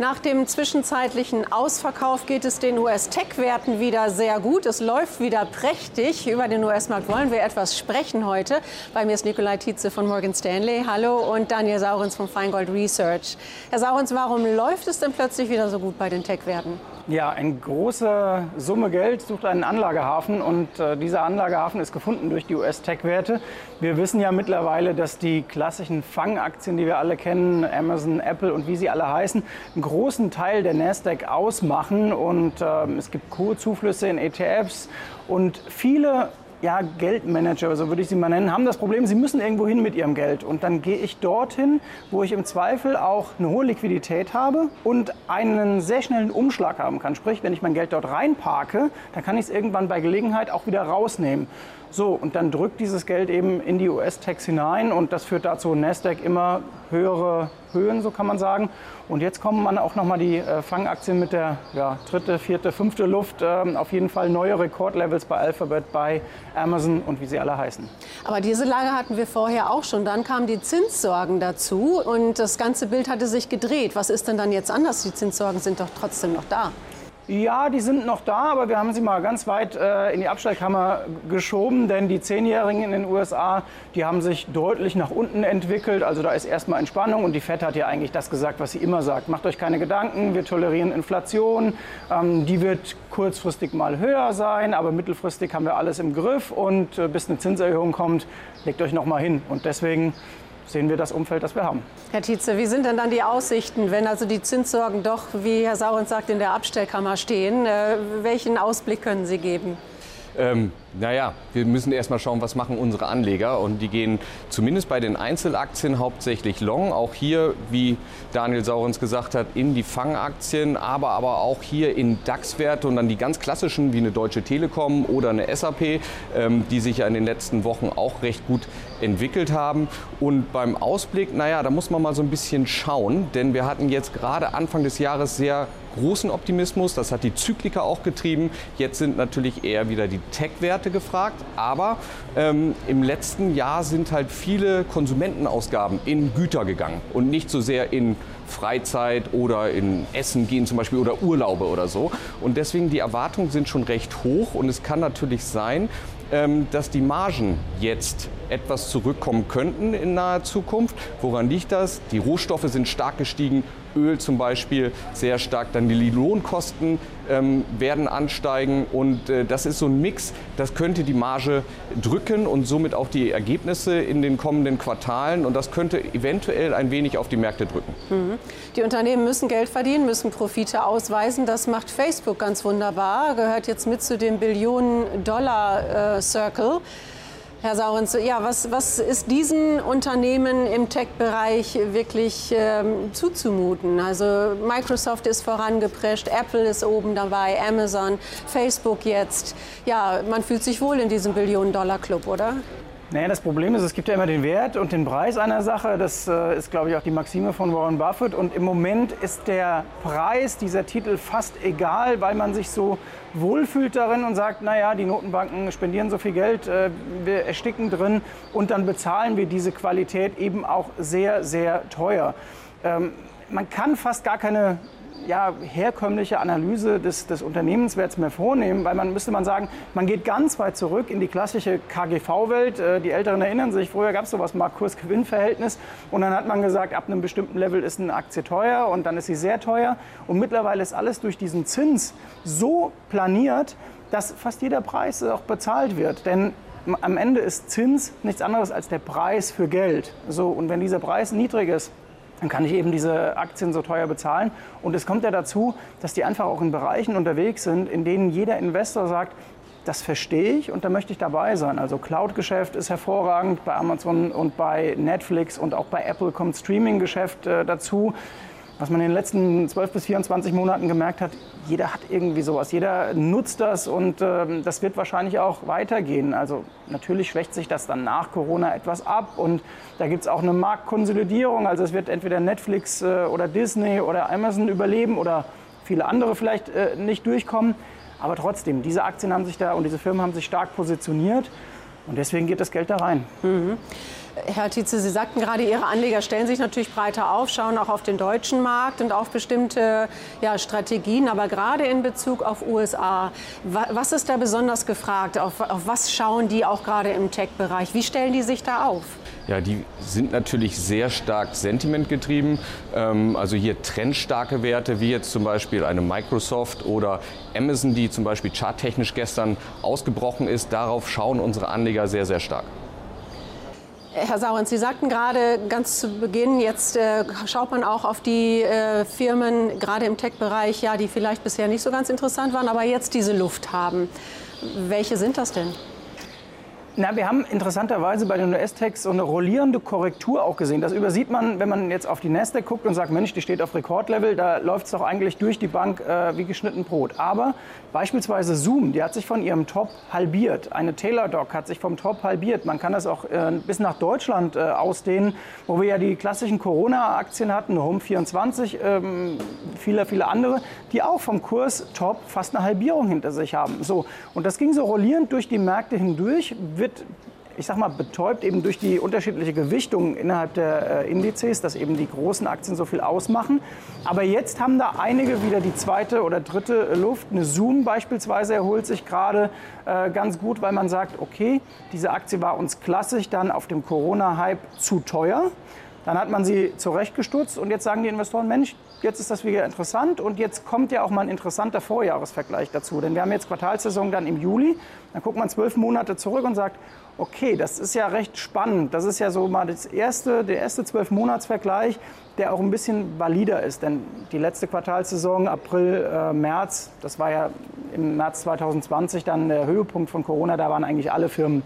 Nach dem zwischenzeitlichen Ausverkauf geht es den US-Tech-Werten wieder sehr gut. Es läuft wieder prächtig. Über den US-Markt wollen wir etwas sprechen heute. Bei mir ist Nikolai Tietze von Morgan Stanley. Hallo und Daniel Saurens von Feingold Research. Herr Saurens, warum läuft es denn plötzlich wieder so gut bei den Tech-Werten? Ja, eine große Summe Geld sucht einen Anlagehafen und äh, dieser Anlagehafen ist gefunden durch die US-Tech-Werte. Wir wissen ja mittlerweile, dass die klassischen Fangaktien, die wir alle kennen, Amazon, Apple und wie sie alle heißen, einen großen Teil der Nasdaq ausmachen und äh, es gibt Kurzuflüsse in ETFs und viele ja, Geldmanager, so würde ich sie mal nennen, haben das Problem, sie müssen irgendwo hin mit ihrem Geld. Und dann gehe ich dorthin, wo ich im Zweifel auch eine hohe Liquidität habe und einen sehr schnellen Umschlag haben kann. Sprich, wenn ich mein Geld dort reinparke, dann kann ich es irgendwann bei Gelegenheit auch wieder rausnehmen. So, und dann drückt dieses Geld eben in die US-Tax hinein und das führt dazu, Nasdaq immer höhere Höhen, so kann man sagen. Und jetzt kommen man auch nochmal die äh, Fangaktien mit der ja, dritte, vierte, fünfte Luft. Ähm, auf jeden Fall neue Rekordlevels bei Alphabet, bei Amazon und wie sie alle heißen. Aber diese Lage hatten wir vorher auch schon. Dann kamen die Zinssorgen dazu und das ganze Bild hatte sich gedreht. Was ist denn dann jetzt anders? Die Zinssorgen sind doch trotzdem noch da. Ja, die sind noch da, aber wir haben sie mal ganz weit äh, in die Abstellkammer geschoben, denn die Zehnjährigen in den USA, die haben sich deutlich nach unten entwickelt. Also da ist erstmal Entspannung und die FED hat ja eigentlich das gesagt, was sie immer sagt. Macht euch keine Gedanken, wir tolerieren Inflation. Ähm, die wird kurzfristig mal höher sein, aber mittelfristig haben wir alles im Griff und äh, bis eine Zinserhöhung kommt, legt euch noch mal hin. Und deswegen sehen wir das Umfeld, das wir haben. Herr Tietze, wie sind denn dann die Aussichten, wenn also die Zinssorgen doch, wie Herr Saurens sagt, in der Abstellkammer stehen? Äh, welchen Ausblick können Sie geben? Ähm, naja, wir müssen erstmal schauen, was machen unsere Anleger. Und die gehen zumindest bei den Einzelaktien hauptsächlich long. Auch hier, wie Daniel Saurens gesagt hat, in die Fangaktien, aber, aber auch hier in DAX-Werte und dann die ganz klassischen wie eine Deutsche Telekom oder eine SAP, ähm, die sich ja in den letzten Wochen auch recht gut entwickelt haben. Und beim Ausblick, naja, da muss man mal so ein bisschen schauen, denn wir hatten jetzt gerade Anfang des Jahres sehr großen Optimismus. Das hat die Zykliker auch getrieben. Jetzt sind natürlich eher wieder die Tech-Werte gefragt. Aber ähm, im letzten Jahr sind halt viele Konsumentenausgaben in Güter gegangen und nicht so sehr in Freizeit oder in Essen gehen zum Beispiel oder Urlaube oder so. Und deswegen die Erwartungen sind schon recht hoch und es kann natürlich sein, ähm, dass die Margen jetzt etwas zurückkommen könnten in naher Zukunft. Woran liegt das? Die Rohstoffe sind stark gestiegen, Öl zum Beispiel sehr stark, dann die Lohnkosten ähm, werden ansteigen und äh, das ist so ein Mix, das könnte die Marge drücken und somit auch die Ergebnisse in den kommenden Quartalen und das könnte eventuell ein wenig auf die Märkte drücken. Mhm. Die Unternehmen müssen Geld verdienen, müssen Profite ausweisen. Das macht Facebook ganz wunderbar, gehört jetzt mit zu dem Billionen-Dollar-Circle. Äh, Herr Saurens, ja, was, was ist diesen Unternehmen im Tech-Bereich wirklich ähm, zuzumuten? Also Microsoft ist vorangeprescht, Apple ist oben dabei, Amazon, Facebook jetzt. Ja, man fühlt sich wohl in diesem Billionen-Dollar-Club, oder? Naja, das Problem ist, es gibt ja immer den Wert und den Preis einer Sache. Das äh, ist, glaube ich, auch die Maxime von Warren Buffett. Und im Moment ist der Preis dieser Titel fast egal, weil man sich so wohlfühlt darin und sagt, naja, die Notenbanken spendieren so viel Geld, äh, wir ersticken drin und dann bezahlen wir diese Qualität eben auch sehr, sehr teuer. Ähm, man kann fast gar keine ja, herkömmliche Analyse des, des Unternehmenswerts mehr vornehmen, weil man müsste man sagen, man geht ganz weit zurück in die klassische KGV-Welt. Äh, die Älteren erinnern sich, früher gab es sowas mal Kurs-Gewinn-Verhältnis und dann hat man gesagt, ab einem bestimmten Level ist eine Aktie teuer und dann ist sie sehr teuer und mittlerweile ist alles durch diesen Zins so planiert, dass fast jeder Preis auch bezahlt wird. Denn am Ende ist Zins nichts anderes als der Preis für Geld. So, und wenn dieser Preis niedrig ist, dann kann ich eben diese Aktien so teuer bezahlen. Und es kommt ja dazu, dass die einfach auch in Bereichen unterwegs sind, in denen jeder Investor sagt, das verstehe ich und da möchte ich dabei sein. Also Cloud-Geschäft ist hervorragend bei Amazon und bei Netflix und auch bei Apple kommt Streaming-Geschäft äh, dazu was man in den letzten 12 bis 24 Monaten gemerkt hat, jeder hat irgendwie sowas, jeder nutzt das und äh, das wird wahrscheinlich auch weitergehen. Also natürlich schwächt sich das dann nach Corona etwas ab und da gibt es auch eine Marktkonsolidierung. Also es wird entweder Netflix äh, oder Disney oder Amazon überleben oder viele andere vielleicht äh, nicht durchkommen. Aber trotzdem, diese Aktien haben sich da und diese Firmen haben sich stark positioniert. Und deswegen geht das Geld da rein. Mhm. Herr Tietze, Sie sagten gerade, Ihre Anleger stellen sich natürlich breiter auf, schauen auch auf den deutschen Markt und auf bestimmte ja, Strategien. Aber gerade in Bezug auf USA, was ist da besonders gefragt? Auf, auf was schauen die auch gerade im Tech-Bereich? Wie stellen die sich da auf? Ja, die sind natürlich sehr stark sentimentgetrieben. Ähm, also hier trendstarke Werte, wie jetzt zum Beispiel eine Microsoft oder Amazon, die zum Beispiel charttechnisch gestern ausgebrochen ist. Darauf schauen unsere Anleger sehr, sehr stark. Herr Saurens, Sie sagten gerade ganz zu Beginn, jetzt äh, schaut man auch auf die äh, Firmen, gerade im Tech-Bereich, ja, die vielleicht bisher nicht so ganz interessant waren, aber jetzt diese Luft haben. Welche sind das denn? Na, wir haben interessanterweise bei den US-Techs so eine rollierende Korrektur auch gesehen. Das übersieht man, wenn man jetzt auf die Nasdaq guckt und sagt, Mensch, die steht auf Rekordlevel, da läuft es doch eigentlich durch die Bank äh, wie geschnitten Brot. Aber beispielsweise Zoom, die hat sich von ihrem Top halbiert. Eine Taylor-Doc hat sich vom Top halbiert. Man kann das auch äh, bis nach Deutschland äh, ausdehnen, wo wir ja die klassischen Corona-Aktien hatten, Home24, ähm, viele, viele andere, die auch vom Kurs Top fast eine Halbierung hinter sich haben. So, und das ging so rollierend durch die Märkte hindurch wird ich sag mal, betäubt eben durch die unterschiedliche Gewichtung innerhalb der äh, Indizes, dass eben die großen Aktien so viel ausmachen. Aber jetzt haben da einige wieder die zweite oder dritte Luft. Eine Zoom beispielsweise erholt sich gerade äh, ganz gut, weil man sagt, okay, diese Aktie war uns klassisch dann auf dem Corona-Hype zu teuer. Dann hat man sie zurechtgestutzt und jetzt sagen die Investoren, Mensch, jetzt ist das wieder interessant und jetzt kommt ja auch mal ein interessanter Vorjahresvergleich dazu. Denn wir haben jetzt Quartalsaison dann im Juli, dann guckt man zwölf Monate zurück und sagt, okay, das ist ja recht spannend. Das ist ja so mal das erste, der erste zwölf Monatsvergleich, der auch ein bisschen valider ist. Denn die letzte Quartalsaison, April, äh, März, das war ja im März 2020 dann der Höhepunkt von Corona, da waren eigentlich alle Firmen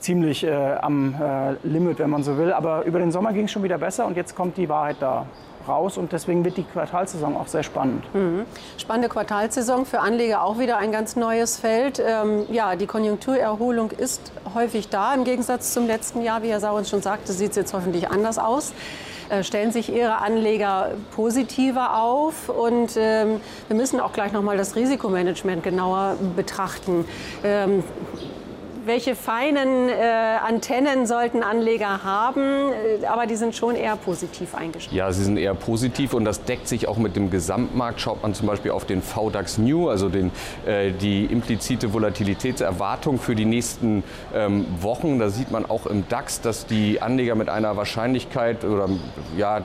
ziemlich äh, am äh, Limit, wenn man so will. Aber über den Sommer ging es schon wieder besser und jetzt kommt die Wahrheit da raus und deswegen wird die Quartalsaison auch sehr spannend. Mhm. Spannende Quartalsaison für Anleger auch wieder ein ganz neues Feld. Ähm, ja, die Konjunkturerholung ist häufig da. Im Gegensatz zum letzten Jahr, wie Herr Sauens schon sagte, sieht es jetzt hoffentlich anders aus. Äh, stellen sich Ihre Anleger positiver auf und ähm, wir müssen auch gleich noch mal das Risikomanagement genauer betrachten. Ähm, welche feinen äh, Antennen sollten Anleger haben, äh, aber die sind schon eher positiv eingestellt. Ja, sie sind eher positiv und das deckt sich auch mit dem Gesamtmarkt. Schaut man zum Beispiel auf den VDAX New, also den, äh, die implizite Volatilitätserwartung für die nächsten ähm, Wochen. Da sieht man auch im DAX, dass die Anleger mit einer Wahrscheinlichkeit oder ja,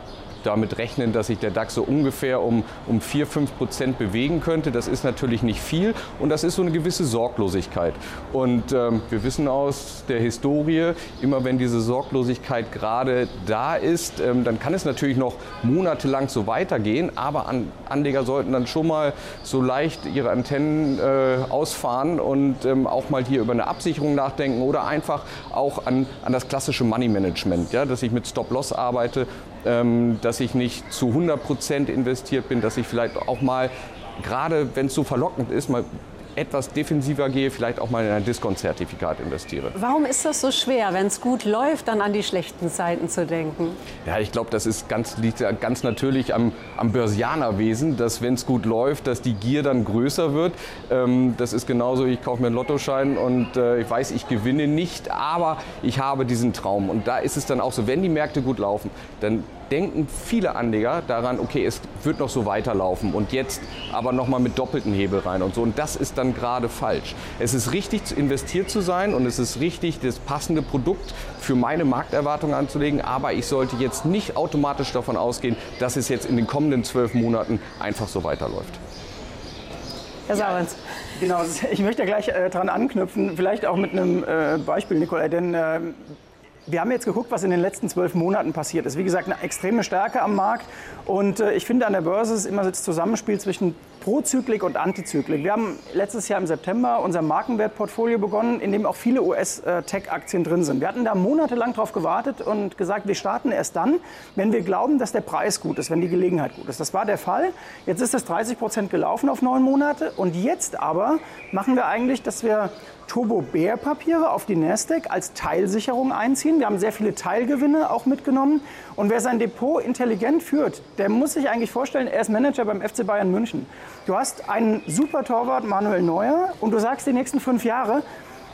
damit rechnen, dass sich der DAX so ungefähr um, um 4, 5 Prozent bewegen könnte. Das ist natürlich nicht viel und das ist so eine gewisse Sorglosigkeit. Und ähm, wir wissen aus der Historie, immer wenn diese Sorglosigkeit gerade da ist, ähm, dann kann es natürlich noch monatelang so weitergehen, aber An Anleger sollten dann schon mal so leicht ihre Antennen äh, ausfahren und ähm, auch mal hier über eine Absicherung nachdenken oder einfach auch an, an das klassische Money Management, ja, dass ich mit Stop-Loss arbeite dass ich nicht zu 100 Prozent investiert bin, dass ich vielleicht auch mal, gerade wenn es so verlockend ist, mal etwas defensiver gehe, vielleicht auch mal in ein Discount-Zertifikat investiere. Warum ist das so schwer, wenn es gut läuft, dann an die schlechten Zeiten zu denken? Ja, ich glaube, das ist ganz, liegt ganz natürlich am, am Börsianerwesen, dass wenn es gut läuft, dass die Gier dann größer wird. Ähm, das ist genauso, ich kaufe mir einen Lottoschein und äh, ich weiß, ich gewinne nicht, aber ich habe diesen Traum. Und da ist es dann auch so, wenn die Märkte gut laufen, dann denken viele Anleger daran, okay, es wird noch so weiterlaufen und jetzt aber nochmal mit doppelten Hebel rein und so. Und das ist dann gerade falsch. Es ist richtig, investiert zu sein und es ist richtig, das passende Produkt für meine Markterwartung anzulegen, aber ich sollte jetzt nicht automatisch davon ausgehen, dass es jetzt in den kommenden zwölf Monaten einfach so weiterläuft. Herr Sauerns. Ja, genau, ich möchte gleich äh, daran anknüpfen, vielleicht auch mit einem äh, Beispiel, Nikolai, denn äh, wir haben jetzt geguckt, was in den letzten zwölf Monaten passiert ist. Wie gesagt, eine extreme Stärke am Markt. Und äh, ich finde, an der Börse ist immer das Zusammenspiel zwischen Prozyklik und Antizyklik. Wir haben letztes Jahr im September unser Markenwertportfolio begonnen, in dem auch viele US-Tech-Aktien drin sind. Wir hatten da monatelang darauf gewartet und gesagt, wir starten erst dann, wenn wir glauben, dass der Preis gut ist, wenn die Gelegenheit gut ist. Das war der Fall. Jetzt ist das 30 Prozent gelaufen auf neun Monate. Und jetzt aber machen wir eigentlich, dass wir Turbo-Bär-Papiere auf die Nasdaq als Teilsicherung einziehen. Wir haben sehr viele Teilgewinne auch mitgenommen. Und wer sein Depot intelligent führt, der muss sich eigentlich vorstellen, er ist Manager beim FC Bayern München. Du hast einen super Torwart, Manuel Neuer, und du sagst die nächsten fünf Jahre,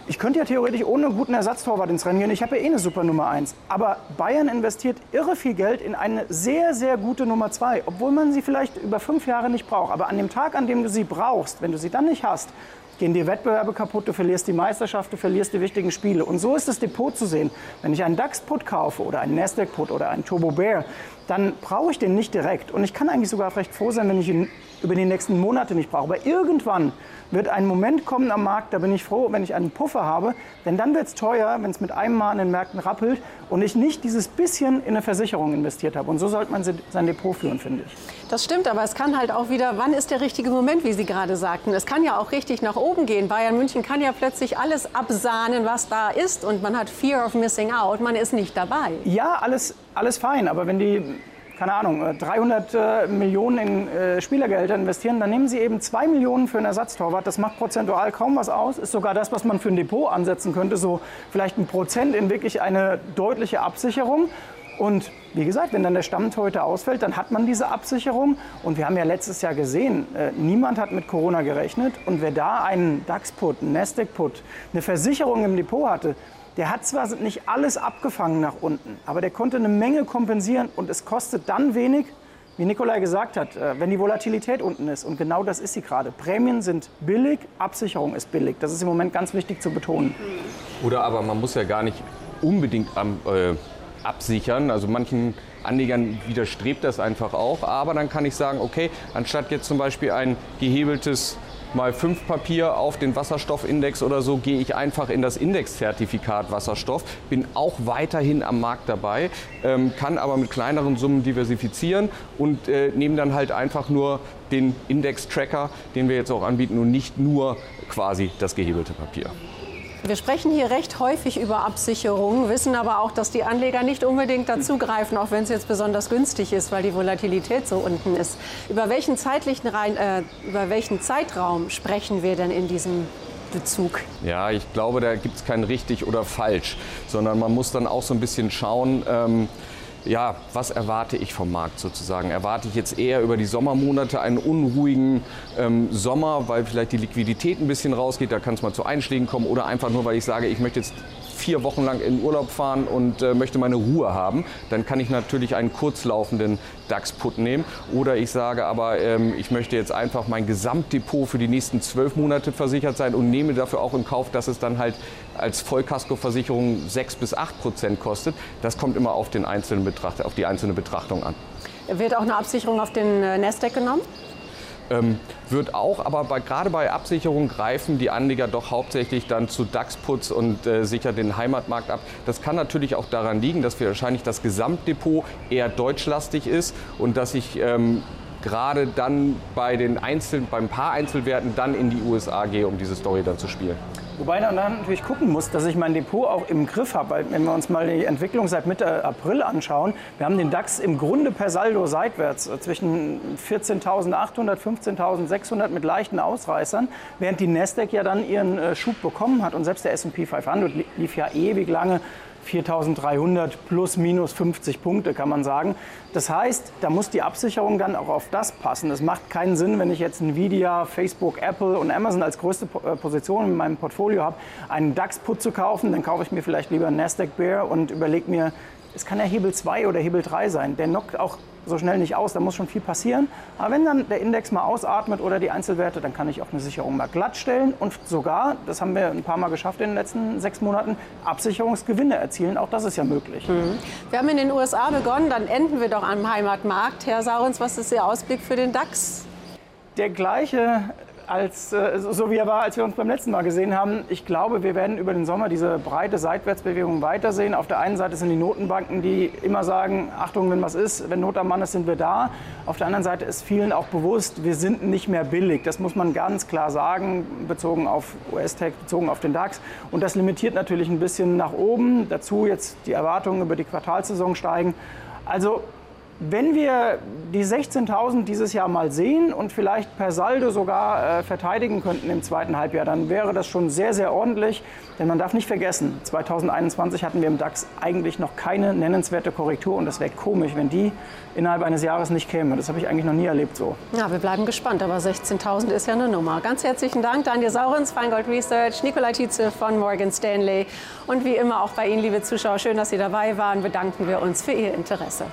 Ich könnte ja theoretisch ohne guten Ersatztorwart ins Rennen gehen. Ich habe ja eh eine super Nummer 1. Aber Bayern investiert irre viel Geld in eine sehr, sehr gute Nummer 2, obwohl man sie vielleicht über fünf Jahre nicht braucht. Aber an dem Tag, an dem du sie brauchst, wenn du sie dann nicht hast, gehen die Wettbewerbe kaputt, du verlierst die Meisterschaft, du verlierst die wichtigen Spiele. Und so ist das Depot zu sehen. Wenn ich einen DAX-Put kaufe oder einen Nasdaq-Put oder einen Turbo Bear, dann brauche ich den nicht direkt. Und ich kann eigentlich sogar recht froh sein, wenn ich ihn über die nächsten Monate nicht brauche. Aber irgendwann wird ein Moment kommen am Markt, da bin ich froh, wenn ich einen Puffer habe, denn dann wird es teuer, wenn es mit einem Mal an den Märkten rappelt und ich nicht dieses bisschen in eine Versicherung investiert habe. Und so sollte man sein Depot führen, finde ich. Das stimmt, aber es kann halt auch wieder, wann ist der richtige Moment, wie Sie gerade sagten. Es kann ja auch richtig nach oben gehen. Bayern München kann ja plötzlich alles absahnen, was da ist und man hat Fear of Missing Out, man ist nicht dabei. Ja, alles, alles fein, aber wenn die keine Ahnung, 300 äh, äh, Millionen in äh, Spielergehälter investieren, dann nehmen Sie eben 2 Millionen für einen Ersatztorwart. Das macht prozentual kaum was aus. Ist sogar das, was man für ein Depot ansetzen könnte. So vielleicht ein Prozent in wirklich eine deutliche Absicherung. Und wie gesagt, wenn dann der Stammtorhüter ausfällt, dann hat man diese Absicherung. Und wir haben ja letztes Jahr gesehen, äh, niemand hat mit Corona gerechnet. Und wer da einen DAX-Put, einen Nasdaq-Put, eine Versicherung im Depot hatte, der hat zwar nicht alles abgefangen nach unten, aber der konnte eine Menge kompensieren und es kostet dann wenig, wie Nikolai gesagt hat, äh, wenn die Volatilität unten ist. Und genau das ist sie gerade. Prämien sind billig, Absicherung ist billig. Das ist im Moment ganz wichtig zu betonen. Oder aber man muss ja gar nicht unbedingt am, äh, absichern. Also manchen Anlegern widerstrebt das einfach auch. Aber dann kann ich sagen, okay, anstatt jetzt zum Beispiel ein gehebeltes mal 5 Papier auf den Wasserstoffindex oder so, gehe ich einfach in das Indexzertifikat Wasserstoff, bin auch weiterhin am Markt dabei, ähm, kann aber mit kleineren Summen diversifizieren und äh, nehme dann halt einfach nur den Index-Tracker, den wir jetzt auch anbieten und nicht nur quasi das gehebelte Papier. Wir sprechen hier recht häufig über Absicherungen, wissen aber auch, dass die Anleger nicht unbedingt dazugreifen, auch wenn es jetzt besonders günstig ist, weil die Volatilität so unten ist. Über welchen, zeitlichen äh, über welchen Zeitraum sprechen wir denn in diesem Bezug? Ja, ich glaube, da gibt es kein richtig oder falsch, sondern man muss dann auch so ein bisschen schauen, ähm, ja, was erwarte ich vom Markt sozusagen? Erwarte ich jetzt eher über die Sommermonate einen unruhigen ähm, Sommer, weil vielleicht die Liquidität ein bisschen rausgeht, da kann es mal zu Einschlägen kommen oder einfach nur, weil ich sage, ich möchte jetzt vier Wochen lang in Urlaub fahren und äh, möchte meine Ruhe haben, dann kann ich natürlich einen kurzlaufenden DAX-Put nehmen. Oder ich sage aber, ähm, ich möchte jetzt einfach mein Gesamtdepot für die nächsten zwölf Monate versichert sein und nehme dafür auch in Kauf, dass es dann halt als Vollkaskoversicherung sechs bis acht Prozent kostet. Das kommt immer auf, den einzelnen Betrachter, auf die einzelne Betrachtung an. Wird auch eine Absicherung auf den äh, Nasdaq genommen? Ähm, wird auch, aber bei, gerade bei Absicherung greifen die Anleger doch hauptsächlich dann zu DAX-Putz und äh, sichern den Heimatmarkt ab. Das kann natürlich auch daran liegen, dass wahrscheinlich das Gesamtdepot eher deutschlastig ist und dass ich ähm, gerade dann bei den Einzel beim paar Einzelwerten dann in die USA gehe, um diese Story dann zu spielen. Wobei man dann natürlich gucken muss, dass ich mein Depot auch im Griff habe. Weil wenn wir uns mal die Entwicklung seit Mitte April anschauen, wir haben den DAX im Grunde per Saldo seitwärts äh, zwischen 14.800, 15.600 mit leichten Ausreißern, während die Nasdaq ja dann ihren äh, Schub bekommen hat und selbst der S&P 500 lief ja ewig lange 4300 plus minus 50 Punkte, kann man sagen. Das heißt, da muss die Absicherung dann auch auf das passen. Es macht keinen Sinn, wenn ich jetzt Nvidia, Facebook, Apple und Amazon als größte äh, Position in meinem Portfolio habe, einen DAX-Put zu kaufen. Dann kaufe ich mir vielleicht lieber einen Nasdaq Bear und überlege mir, es kann ja Hebel 2 oder Hebel 3 sein. Der knockt auch so schnell nicht aus, da muss schon viel passieren. Aber wenn dann der Index mal ausatmet oder die Einzelwerte, dann kann ich auch eine Sicherung mal glatt stellen und sogar, das haben wir ein paar Mal geschafft in den letzten sechs Monaten, Absicherungsgewinne erzielen. Auch das ist ja möglich. Mhm. Wir haben in den USA begonnen, dann enden wir doch am Heimatmarkt. Herr Saurens, was ist Ihr Ausblick für den DAX? Der gleiche als, äh, so wie er war, als wir uns beim letzten Mal gesehen haben. Ich glaube, wir werden über den Sommer diese breite Seitwärtsbewegung weitersehen. Auf der einen Seite sind die Notenbanken, die immer sagen, Achtung, wenn was ist, wenn Not am Mann ist, sind wir da. Auf der anderen Seite ist vielen auch bewusst, wir sind nicht mehr billig. Das muss man ganz klar sagen, bezogen auf US-Tech, bezogen auf den DAX. Und das limitiert natürlich ein bisschen nach oben. Dazu jetzt die Erwartungen über die Quartalsaison steigen. Also Wenn wir die 16.000 dieses Jahr mal sehen und vielleicht per Saldo sogar äh, verteidigen könnten im zweiten Halbjahr, dann wäre das schon sehr, sehr ordentlich. Denn man darf nicht vergessen, 2021 hatten wir im DAX eigentlich noch keine nennenswerte Korrektur und das wäre komisch, wenn die innerhalb eines Jahres nicht käme. Das habe ich eigentlich noch nie erlebt so. Ja, wir bleiben gespannt, aber 16.000 ist ja eine Nummer. Ganz herzlichen Dank, Daniel Saurens, Feingold Research, Nikolai Tietze von Morgan Stanley und wie immer auch bei Ihnen, liebe Zuschauer, schön, dass Sie dabei waren, bedanken wir uns für Ihr Interesse.